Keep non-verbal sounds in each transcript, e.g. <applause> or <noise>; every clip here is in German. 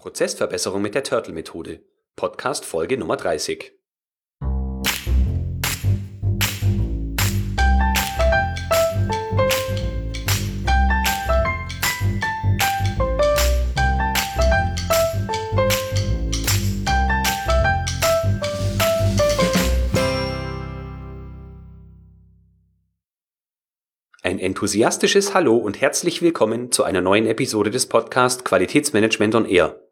Prozessverbesserung mit der Turtle-Methode. Podcast Folge Nummer 30. Ein enthusiastisches Hallo und herzlich willkommen zu einer neuen Episode des Podcasts Qualitätsmanagement on Air.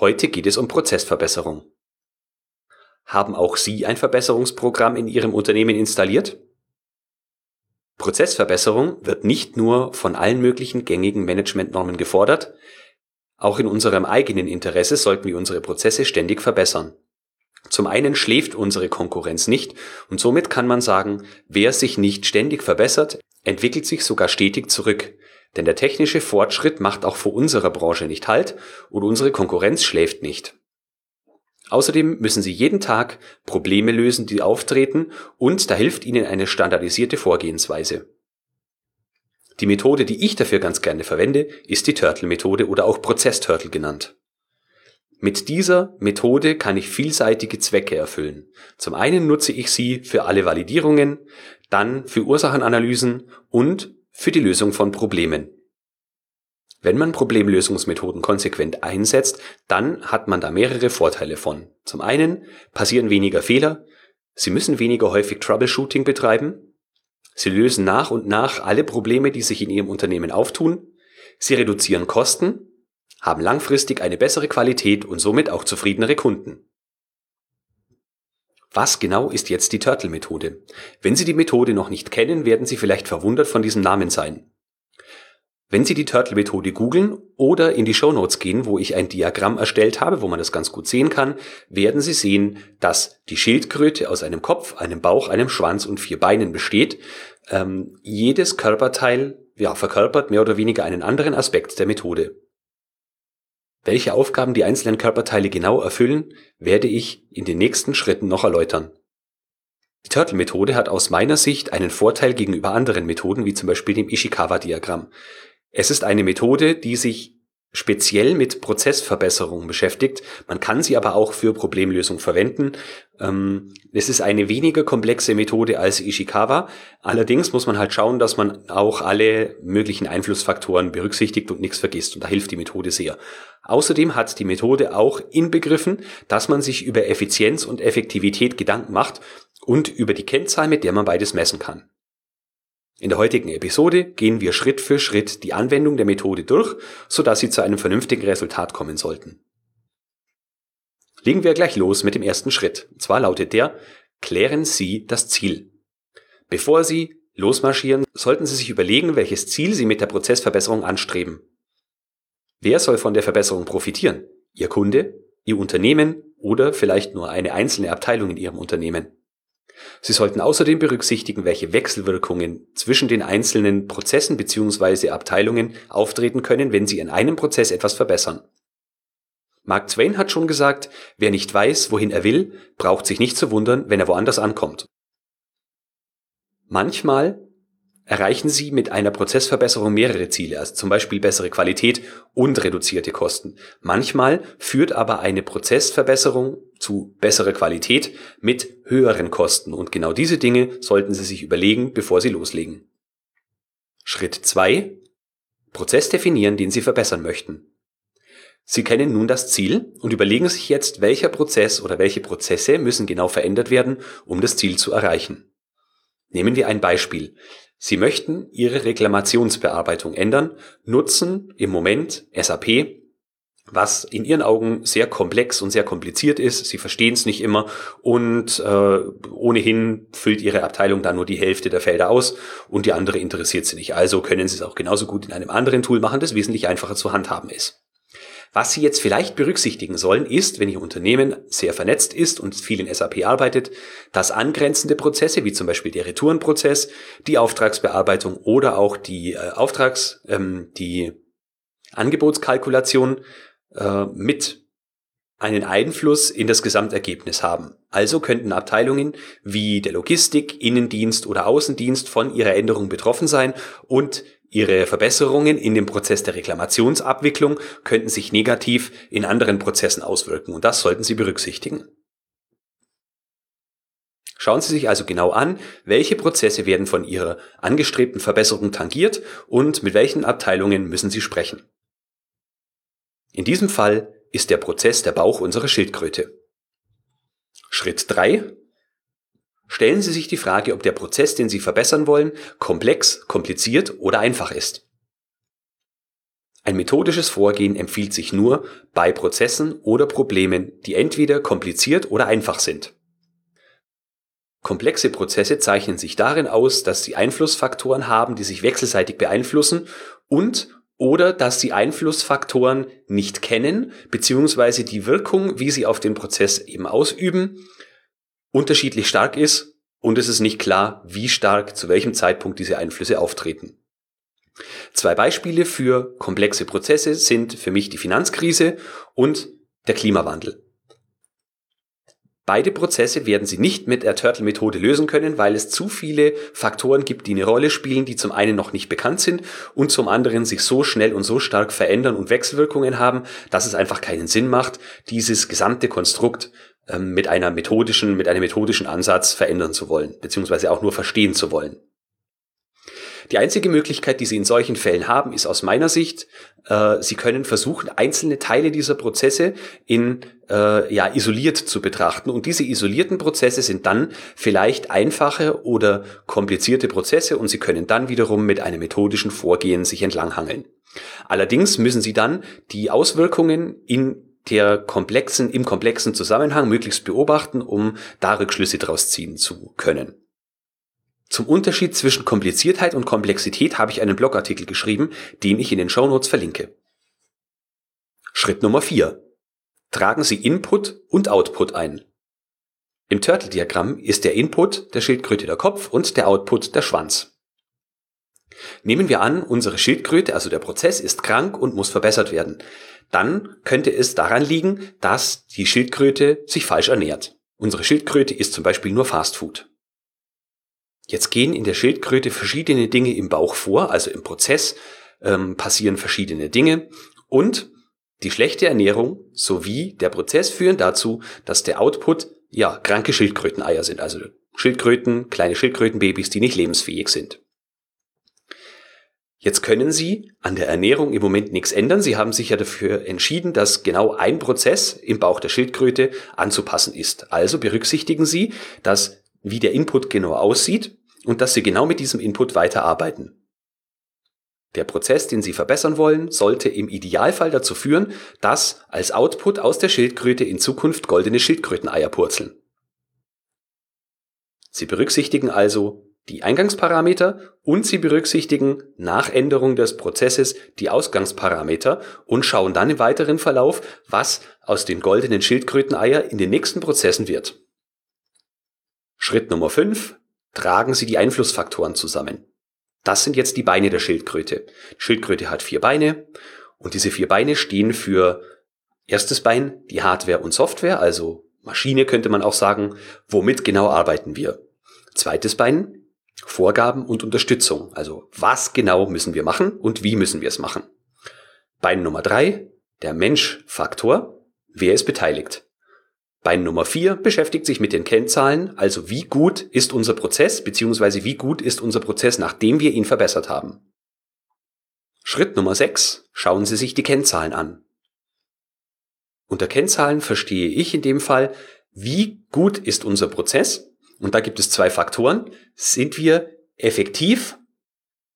Heute geht es um Prozessverbesserung. Haben auch Sie ein Verbesserungsprogramm in Ihrem Unternehmen installiert? Prozessverbesserung wird nicht nur von allen möglichen gängigen Managementnormen gefordert, auch in unserem eigenen Interesse sollten wir unsere Prozesse ständig verbessern. Zum einen schläft unsere Konkurrenz nicht und somit kann man sagen, wer sich nicht ständig verbessert, entwickelt sich sogar stetig zurück, denn der technische Fortschritt macht auch vor unserer Branche nicht Halt und unsere Konkurrenz schläft nicht. Außerdem müssen sie jeden Tag Probleme lösen, die auftreten und da hilft ihnen eine standardisierte Vorgehensweise. Die Methode, die ich dafür ganz gerne verwende, ist die Turtle-Methode oder auch Prozess-Turtle genannt. Mit dieser Methode kann ich vielseitige Zwecke erfüllen. Zum einen nutze ich sie für alle Validierungen, dann für Ursachenanalysen und für die Lösung von Problemen. Wenn man Problemlösungsmethoden konsequent einsetzt, dann hat man da mehrere Vorteile von. Zum einen passieren weniger Fehler, Sie müssen weniger häufig Troubleshooting betreiben, Sie lösen nach und nach alle Probleme, die sich in Ihrem Unternehmen auftun, Sie reduzieren Kosten, haben langfristig eine bessere Qualität und somit auch zufriedenere Kunden. Was genau ist jetzt die Turtle-Methode? Wenn Sie die Methode noch nicht kennen, werden Sie vielleicht verwundert von diesem Namen sein. Wenn Sie die Turtle-Methode googeln oder in die Show Notes gehen, wo ich ein Diagramm erstellt habe, wo man das ganz gut sehen kann, werden Sie sehen, dass die Schildkröte aus einem Kopf, einem Bauch, einem Schwanz und vier Beinen besteht. Ähm, jedes Körperteil ja, verkörpert mehr oder weniger einen anderen Aspekt der Methode. Welche Aufgaben die einzelnen Körperteile genau erfüllen, werde ich in den nächsten Schritten noch erläutern. Die Turtle-Methode hat aus meiner Sicht einen Vorteil gegenüber anderen Methoden, wie zum Beispiel dem Ishikawa-Diagramm. Es ist eine Methode, die sich speziell mit Prozessverbesserung beschäftigt. Man kann sie aber auch für Problemlösung verwenden. Ähm, es ist eine weniger komplexe Methode als Ishikawa. Allerdings muss man halt schauen, dass man auch alle möglichen Einflussfaktoren berücksichtigt und nichts vergisst. Und da hilft die Methode sehr. Außerdem hat die Methode auch inbegriffen, dass man sich über Effizienz und Effektivität Gedanken macht und über die Kennzahl, mit der man beides messen kann. In der heutigen Episode gehen wir Schritt für Schritt die Anwendung der Methode durch, sodass Sie zu einem vernünftigen Resultat kommen sollten. Legen wir gleich los mit dem ersten Schritt. Und zwar lautet der, klären Sie das Ziel. Bevor Sie losmarschieren, sollten Sie sich überlegen, welches Ziel Sie mit der Prozessverbesserung anstreben. Wer soll von der Verbesserung profitieren? Ihr Kunde, Ihr Unternehmen oder vielleicht nur eine einzelne Abteilung in Ihrem Unternehmen? Sie sollten außerdem berücksichtigen, welche Wechselwirkungen zwischen den einzelnen Prozessen bzw. Abteilungen auftreten können, wenn Sie in einem Prozess etwas verbessern. Mark Twain hat schon gesagt, wer nicht weiß, wohin er will, braucht sich nicht zu wundern, wenn er woanders ankommt. Manchmal erreichen Sie mit einer Prozessverbesserung mehrere Ziele, also zum Beispiel bessere Qualität und reduzierte Kosten. Manchmal führt aber eine Prozessverbesserung zu besserer Qualität mit höheren Kosten und genau diese Dinge sollten Sie sich überlegen, bevor Sie loslegen. Schritt zwei: Prozess definieren, den Sie verbessern möchten. Sie kennen nun das Ziel und überlegen sich jetzt, welcher Prozess oder welche Prozesse müssen genau verändert werden, um das Ziel zu erreichen. Nehmen wir ein Beispiel. Sie möchten Ihre Reklamationsbearbeitung ändern, nutzen im Moment SAP, was in Ihren Augen sehr komplex und sehr kompliziert ist. Sie verstehen es nicht immer und äh, ohnehin füllt Ihre Abteilung dann nur die Hälfte der Felder aus und die andere interessiert Sie nicht. Also können Sie es auch genauso gut in einem anderen Tool machen, das wesentlich einfacher zu handhaben ist. Was Sie jetzt vielleicht berücksichtigen sollen, ist, wenn Ihr Unternehmen sehr vernetzt ist und viel in SAP arbeitet, dass angrenzende Prozesse, wie zum Beispiel der Retourenprozess, die Auftragsbearbeitung oder auch die äh, Auftrags, ähm, die Angebotskalkulation äh, mit einen Einfluss in das Gesamtergebnis haben. Also könnten Abteilungen wie der Logistik, Innendienst oder Außendienst von ihrer Änderung betroffen sein und Ihre Verbesserungen in dem Prozess der Reklamationsabwicklung könnten sich negativ in anderen Prozessen auswirken und das sollten Sie berücksichtigen. Schauen Sie sich also genau an, welche Prozesse werden von Ihrer angestrebten Verbesserung tangiert und mit welchen Abteilungen müssen Sie sprechen. In diesem Fall ist der Prozess der Bauch unserer Schildkröte. Schritt 3. Stellen Sie sich die Frage, ob der Prozess, den Sie verbessern wollen, komplex, kompliziert oder einfach ist. Ein methodisches Vorgehen empfiehlt sich nur bei Prozessen oder Problemen, die entweder kompliziert oder einfach sind. Komplexe Prozesse zeichnen sich darin aus, dass sie Einflussfaktoren haben, die sich wechselseitig beeinflussen und oder dass sie Einflussfaktoren nicht kennen, beziehungsweise die Wirkung, wie sie auf den Prozess eben ausüben, unterschiedlich stark ist und es ist nicht klar, wie stark zu welchem Zeitpunkt diese Einflüsse auftreten. Zwei Beispiele für komplexe Prozesse sind für mich die Finanzkrise und der Klimawandel. Beide Prozesse werden Sie nicht mit der Turtle-Methode lösen können, weil es zu viele Faktoren gibt, die eine Rolle spielen, die zum einen noch nicht bekannt sind und zum anderen sich so schnell und so stark verändern und Wechselwirkungen haben, dass es einfach keinen Sinn macht, dieses gesamte Konstrukt ähm, mit einer methodischen, mit einem methodischen Ansatz verändern zu wollen, beziehungsweise auch nur verstehen zu wollen. Die einzige Möglichkeit, die Sie in solchen Fällen haben, ist aus meiner Sicht, äh, Sie können versuchen, einzelne Teile dieser Prozesse in äh, ja isoliert zu betrachten. Und diese isolierten Prozesse sind dann vielleicht einfache oder komplizierte Prozesse und Sie können dann wiederum mit einem methodischen Vorgehen sich entlanghangeln. Allerdings müssen Sie dann die Auswirkungen in der komplexen, im komplexen Zusammenhang möglichst beobachten, um da Rückschlüsse draus ziehen zu können. Zum Unterschied zwischen Kompliziertheit und Komplexität habe ich einen Blogartikel geschrieben, den ich in den Shownotes verlinke. Schritt Nummer 4. Tragen Sie Input und Output ein. Im Turtle-Diagramm ist der Input der Schildkröte der Kopf und der Output der Schwanz. Nehmen wir an, unsere Schildkröte, also der Prozess, ist krank und muss verbessert werden dann könnte es daran liegen, dass die Schildkröte sich falsch ernährt. Unsere Schildkröte isst zum Beispiel nur Fastfood. Jetzt gehen in der Schildkröte verschiedene Dinge im Bauch vor, also im Prozess ähm, passieren verschiedene Dinge und die schlechte Ernährung sowie der Prozess führen dazu, dass der Output ja kranke Schildkröteneier sind, also Schildkröten, kleine Schildkrötenbabys, die nicht lebensfähig sind. Jetzt können Sie an der Ernährung im Moment nichts ändern. Sie haben sich ja dafür entschieden, dass genau ein Prozess im Bauch der Schildkröte anzupassen ist. Also berücksichtigen Sie, dass wie der Input genau aussieht und dass Sie genau mit diesem Input weiterarbeiten. Der Prozess, den Sie verbessern wollen, sollte im Idealfall dazu führen, dass als Output aus der Schildkröte in Zukunft goldene Schildkröteneier purzeln. Sie berücksichtigen also die Eingangsparameter und Sie berücksichtigen nach Änderung des Prozesses die Ausgangsparameter und schauen dann im weiteren Verlauf, was aus den goldenen Schildkröteneier in den nächsten Prozessen wird. Schritt Nummer 5. Tragen Sie die Einflussfaktoren zusammen. Das sind jetzt die Beine der Schildkröte. Die Schildkröte hat vier Beine und diese vier Beine stehen für erstes Bein, die Hardware und Software, also Maschine könnte man auch sagen, womit genau arbeiten wir. Zweites Bein, Vorgaben und Unterstützung. Also was genau müssen wir machen und wie müssen wir es machen. Bein Nummer drei, der Mensch-Faktor. Wer ist beteiligt? Bein Nummer vier beschäftigt sich mit den Kennzahlen, also wie gut ist unser Prozess, beziehungsweise wie gut ist unser Prozess, nachdem wir ihn verbessert haben. Schritt Nummer sechs: Schauen Sie sich die Kennzahlen an. Unter Kennzahlen verstehe ich in dem Fall, wie gut ist unser Prozess und da gibt es zwei Faktoren. Sind wir effektiv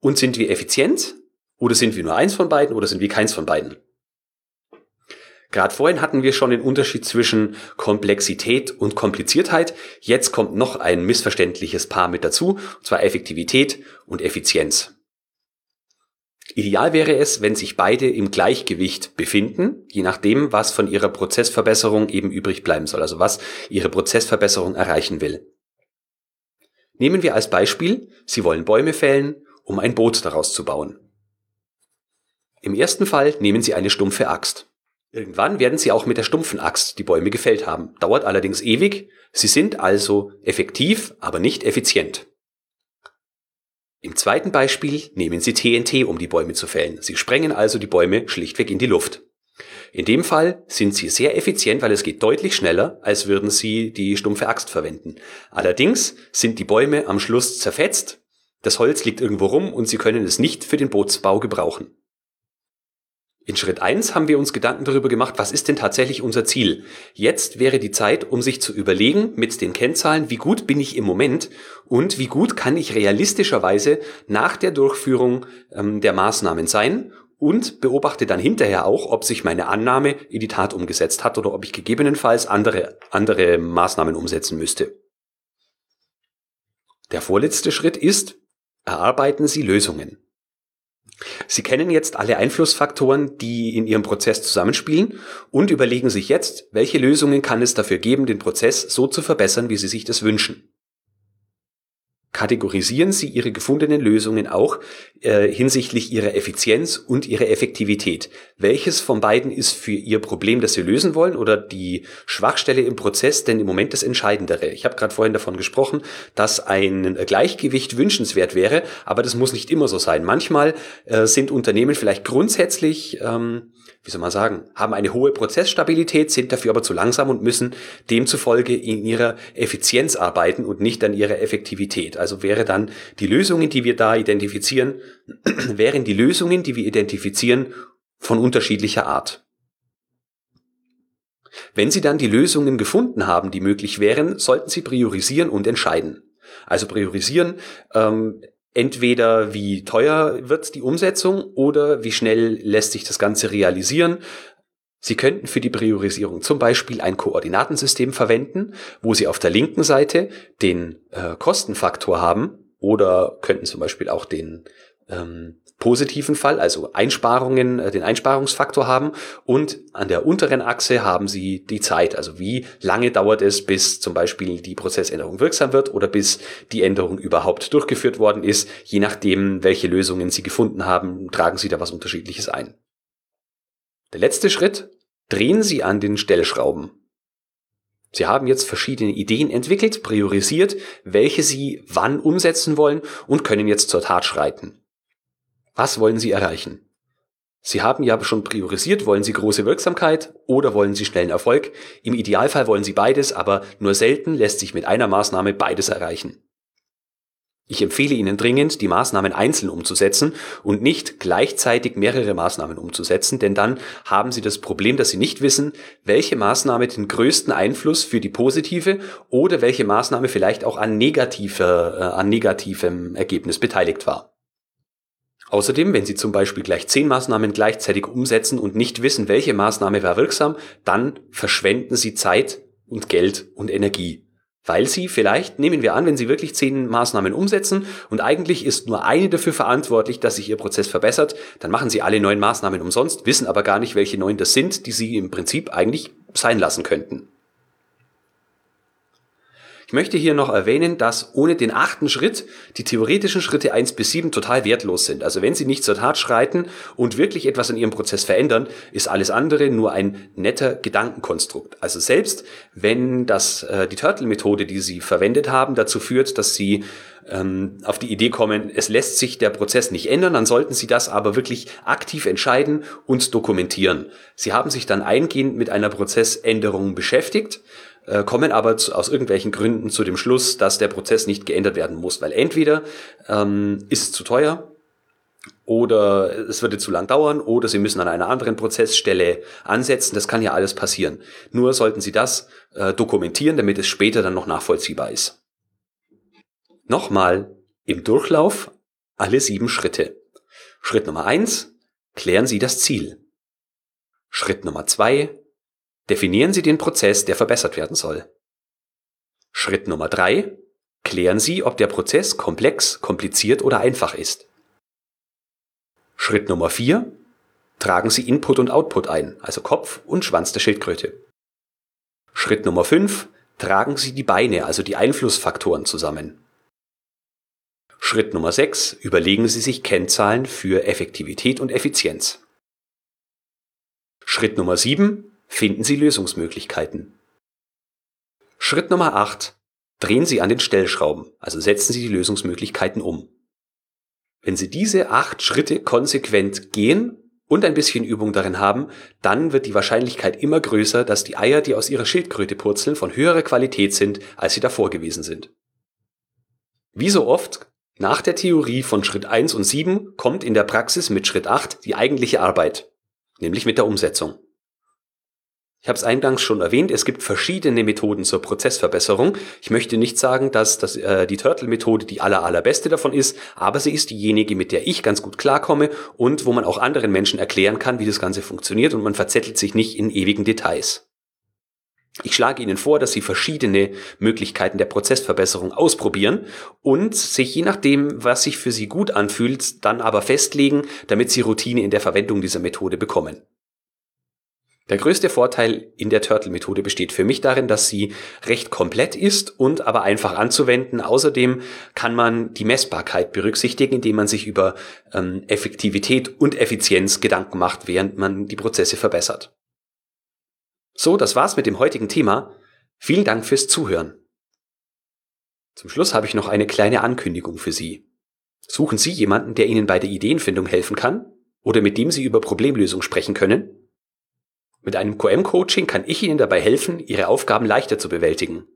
und sind wir effizient? Oder sind wir nur eins von beiden oder sind wir keins von beiden? Gerade vorhin hatten wir schon den Unterschied zwischen Komplexität und Kompliziertheit. Jetzt kommt noch ein missverständliches Paar mit dazu, und zwar Effektivität und Effizienz. Ideal wäre es, wenn sich beide im Gleichgewicht befinden, je nachdem, was von ihrer Prozessverbesserung eben übrig bleiben soll, also was ihre Prozessverbesserung erreichen will. Nehmen wir als Beispiel, Sie wollen Bäume fällen, um ein Boot daraus zu bauen. Im ersten Fall nehmen Sie eine stumpfe Axt. Irgendwann werden Sie auch mit der stumpfen Axt die Bäume gefällt haben, dauert allerdings ewig, Sie sind also effektiv, aber nicht effizient. Im zweiten Beispiel nehmen Sie TNT, um die Bäume zu fällen. Sie sprengen also die Bäume schlichtweg in die Luft. In dem Fall sind Sie sehr effizient, weil es geht deutlich schneller, als würden Sie die stumpfe Axt verwenden. Allerdings sind die Bäume am Schluss zerfetzt, das Holz liegt irgendwo rum und Sie können es nicht für den Bootsbau gebrauchen. In Schritt eins haben wir uns Gedanken darüber gemacht, was ist denn tatsächlich unser Ziel. Jetzt wäre die Zeit, um sich zu überlegen mit den Kennzahlen, wie gut bin ich im Moment und wie gut kann ich realistischerweise nach der Durchführung ähm, der Maßnahmen sein und beobachte dann hinterher auch, ob sich meine Annahme in die Tat umgesetzt hat oder ob ich gegebenenfalls andere, andere Maßnahmen umsetzen müsste. Der vorletzte Schritt ist, erarbeiten Sie Lösungen. Sie kennen jetzt alle Einflussfaktoren, die in Ihrem Prozess zusammenspielen und überlegen sich jetzt, welche Lösungen kann es dafür geben, den Prozess so zu verbessern, wie Sie sich das wünschen kategorisieren Sie Ihre gefundenen Lösungen auch äh, hinsichtlich ihrer Effizienz und ihrer Effektivität. Welches von beiden ist für Ihr Problem, das Sie lösen wollen oder die Schwachstelle im Prozess denn im Moment das Entscheidendere? Ich habe gerade vorhin davon gesprochen, dass ein Gleichgewicht wünschenswert wäre, aber das muss nicht immer so sein. Manchmal äh, sind Unternehmen vielleicht grundsätzlich ähm, wie soll man sagen, haben eine hohe Prozessstabilität, sind dafür aber zu langsam und müssen demzufolge in ihrer Effizienz arbeiten und nicht an ihrer Effektivität. Also wäre dann die Lösungen, die wir da identifizieren, <clears throat> wären die Lösungen, die wir identifizieren, von unterschiedlicher Art. Wenn Sie dann die Lösungen gefunden haben, die möglich wären, sollten Sie priorisieren und entscheiden. Also priorisieren ähm, entweder wie teuer wird die Umsetzung oder wie schnell lässt sich das Ganze realisieren. Sie könnten für die Priorisierung zum Beispiel ein Koordinatensystem verwenden, wo Sie auf der linken Seite den äh, Kostenfaktor haben oder könnten zum Beispiel auch den ähm, positiven Fall, also Einsparungen, äh, den Einsparungsfaktor haben und an der unteren Achse haben Sie die Zeit, also wie lange dauert es, bis zum Beispiel die Prozessänderung wirksam wird oder bis die Änderung überhaupt durchgeführt worden ist. Je nachdem, welche Lösungen Sie gefunden haben, tragen Sie da was Unterschiedliches ein. Der letzte Schritt, drehen Sie an den Stellschrauben. Sie haben jetzt verschiedene Ideen entwickelt, priorisiert, welche Sie wann umsetzen wollen und können jetzt zur Tat schreiten. Was wollen Sie erreichen? Sie haben ja schon priorisiert, wollen Sie große Wirksamkeit oder wollen Sie schnellen Erfolg? Im Idealfall wollen Sie beides, aber nur selten lässt sich mit einer Maßnahme beides erreichen. Ich empfehle Ihnen dringend, die Maßnahmen einzeln umzusetzen und nicht gleichzeitig mehrere Maßnahmen umzusetzen, denn dann haben Sie das Problem, dass Sie nicht wissen, welche Maßnahme den größten Einfluss für die positive oder welche Maßnahme vielleicht auch an negativer, äh, an negativem Ergebnis beteiligt war. Außerdem, wenn Sie zum Beispiel gleich zehn Maßnahmen gleichzeitig umsetzen und nicht wissen, welche Maßnahme war wirksam, dann verschwenden Sie Zeit und Geld und Energie. Weil Sie vielleicht, nehmen wir an, wenn Sie wirklich zehn Maßnahmen umsetzen und eigentlich ist nur eine dafür verantwortlich, dass sich Ihr Prozess verbessert, dann machen Sie alle neun Maßnahmen umsonst, wissen aber gar nicht, welche neun das sind, die Sie im Prinzip eigentlich sein lassen könnten. Ich möchte hier noch erwähnen, dass ohne den achten Schritt die theoretischen Schritte eins bis sieben total wertlos sind. Also wenn Sie nicht zur Tat schreiten und wirklich etwas in Ihrem Prozess verändern, ist alles andere nur ein netter Gedankenkonstrukt. Also selbst wenn das, äh, die Turtle-Methode, die Sie verwendet haben, dazu führt, dass Sie ähm, auf die Idee kommen, es lässt sich der Prozess nicht ändern, dann sollten Sie das aber wirklich aktiv entscheiden und dokumentieren. Sie haben sich dann eingehend mit einer Prozessänderung beschäftigt äh, kommen aber zu, aus irgendwelchen Gründen zu dem Schluss, dass der Prozess nicht geändert werden muss, weil entweder ähm, ist es zu teuer oder es würde zu lang dauern oder Sie müssen an einer anderen Prozessstelle ansetzen. Das kann ja alles passieren. Nur sollten Sie das äh, dokumentieren, damit es später dann noch nachvollziehbar ist. Nochmal im Durchlauf alle sieben Schritte. Schritt Nummer eins, klären Sie das Ziel. Schritt Nummer zwei, Definieren Sie den Prozess, der verbessert werden soll. Schritt Nummer drei: Klären Sie, ob der Prozess komplex, kompliziert oder einfach ist. Schritt Nummer vier: Tragen Sie Input und Output ein, also Kopf und Schwanz der Schildkröte. Schritt Nummer fünf: Tragen Sie die Beine, also die Einflussfaktoren zusammen. Schritt Nummer sechs: Überlegen Sie sich Kennzahlen für Effektivität und Effizienz. Schritt Nummer sieben: finden Sie Lösungsmöglichkeiten. Schritt Nummer 8. Drehen Sie an den Stellschrauben, also setzen Sie die Lösungsmöglichkeiten um. Wenn Sie diese acht Schritte konsequent gehen und ein bisschen Übung darin haben, dann wird die Wahrscheinlichkeit immer größer, dass die Eier, die aus Ihrer Schildkröte purzeln, von höherer Qualität sind, als sie davor gewesen sind. Wie so oft, nach der Theorie von Schritt 1 und 7 kommt in der Praxis mit Schritt 8 die eigentliche Arbeit, nämlich mit der Umsetzung. Ich habe es eingangs schon erwähnt, es gibt verschiedene Methoden zur Prozessverbesserung. Ich möchte nicht sagen, dass das, äh, die Turtle-Methode die aller, allerbeste davon ist, aber sie ist diejenige, mit der ich ganz gut klarkomme und wo man auch anderen Menschen erklären kann, wie das Ganze funktioniert und man verzettelt sich nicht in ewigen Details. Ich schlage Ihnen vor, dass Sie verschiedene Möglichkeiten der Prozessverbesserung ausprobieren und sich je nachdem, was sich für Sie gut anfühlt, dann aber festlegen, damit Sie Routine in der Verwendung dieser Methode bekommen. Der größte Vorteil in der Turtle-Methode besteht für mich darin, dass sie recht komplett ist und aber einfach anzuwenden. Außerdem kann man die Messbarkeit berücksichtigen, indem man sich über ähm, Effektivität und Effizienz Gedanken macht, während man die Prozesse verbessert. So, das war's mit dem heutigen Thema. Vielen Dank fürs Zuhören. Zum Schluss habe ich noch eine kleine Ankündigung für Sie. Suchen Sie jemanden, der Ihnen bei der Ideenfindung helfen kann oder mit dem Sie über Problemlösung sprechen können? Mit einem QM-Coaching kann ich Ihnen dabei helfen, Ihre Aufgaben leichter zu bewältigen.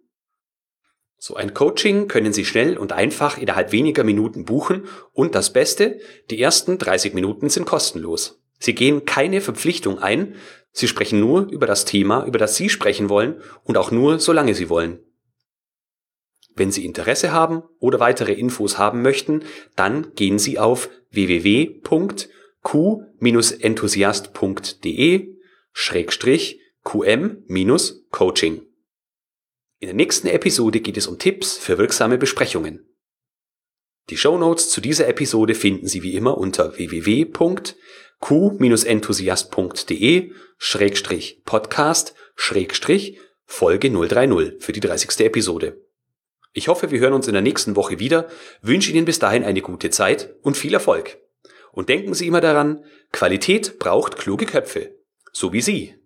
So ein Coaching können Sie schnell und einfach innerhalb weniger Minuten buchen und das Beste, die ersten 30 Minuten sind kostenlos. Sie gehen keine Verpflichtung ein, Sie sprechen nur über das Thema, über das Sie sprechen wollen und auch nur, solange Sie wollen. Wenn Sie Interesse haben oder weitere Infos haben möchten, dann gehen Sie auf www.q-enthusiast.de Schrägstrich QM-Coaching. In der nächsten Episode geht es um Tipps für wirksame Besprechungen. Die Show Notes zu dieser Episode finden Sie wie immer unter www.q-enthusiast.de Schrägstrich Podcast Schrägstrich Folge 030 für die 30. Episode. Ich hoffe, wir hören uns in der nächsten Woche wieder, wünsche Ihnen bis dahin eine gute Zeit und viel Erfolg. Und denken Sie immer daran, Qualität braucht kluge Köpfe so wie Sie.